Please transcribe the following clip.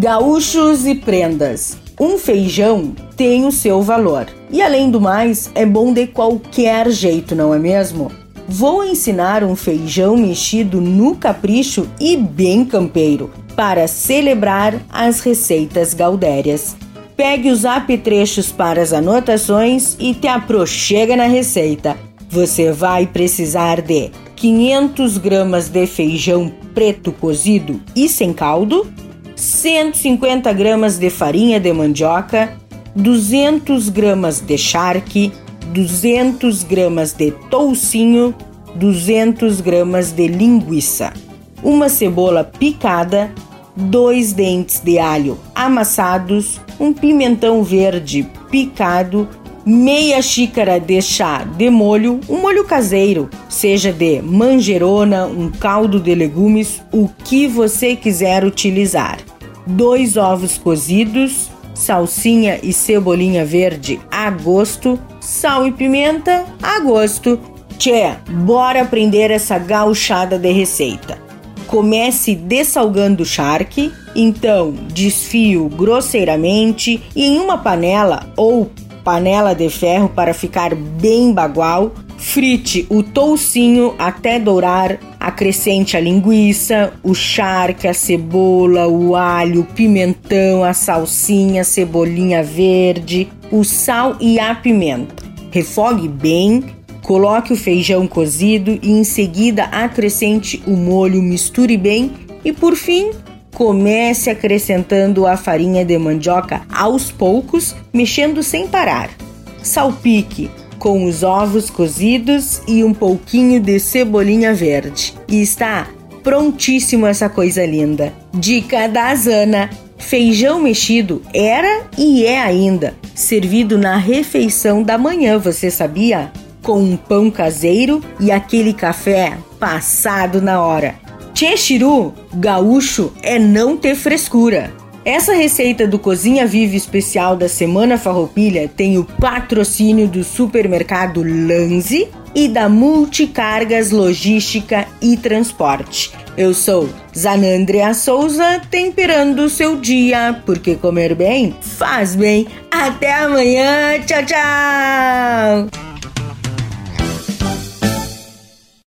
Gaúchos e prendas. Um feijão tem o seu valor. E além do mais, é bom de qualquer jeito, não é mesmo? Vou ensinar um feijão mexido no capricho e bem campeiro para celebrar as receitas gaudérias. Pegue os apetrechos para as anotações e te aproxega na receita. Você vai precisar de 500 gramas de feijão preto cozido e sem caldo, 150 gramas de farinha de mandioca, 200 gramas de charque, 200 gramas de toucinho, 200 gramas de linguiça, uma cebola picada, dois dentes de alho amassados, um pimentão verde picado, meia xícara de chá de molho, um molho caseiro, seja de manjerona, um caldo de legumes, o que você quiser utilizar. Dois ovos cozidos, salsinha e cebolinha verde a gosto, sal e pimenta a gosto. Tchê, bora aprender essa gauchada de receita. Comece dessalgando o charque, então desfio grosseiramente e em uma panela ou panela de ferro para ficar bem bagual, frite o toucinho até dourar, acrescente a linguiça, o charque, a cebola, o alho, o pimentão, a salsinha, a cebolinha verde, o sal e a pimenta. Refogue bem Coloque o feijão cozido e em seguida acrescente o molho, misture bem e por fim comece acrescentando a farinha de mandioca aos poucos, mexendo sem parar. Salpique com os ovos cozidos e um pouquinho de cebolinha verde. E está prontíssimo essa coisa linda. Dica da Zana: feijão mexido era e é ainda servido na refeição da manhã, você sabia? com um pão caseiro e aquele café passado na hora. Tchechiru, gaúcho, é não ter frescura. Essa receita do Cozinha Vive especial da Semana Farroupilha tem o patrocínio do supermercado Lanzi e da Multicargas Logística e Transporte. Eu sou Zanandrea Souza, temperando o seu dia, porque comer bem faz bem. Até amanhã, tchau, tchau!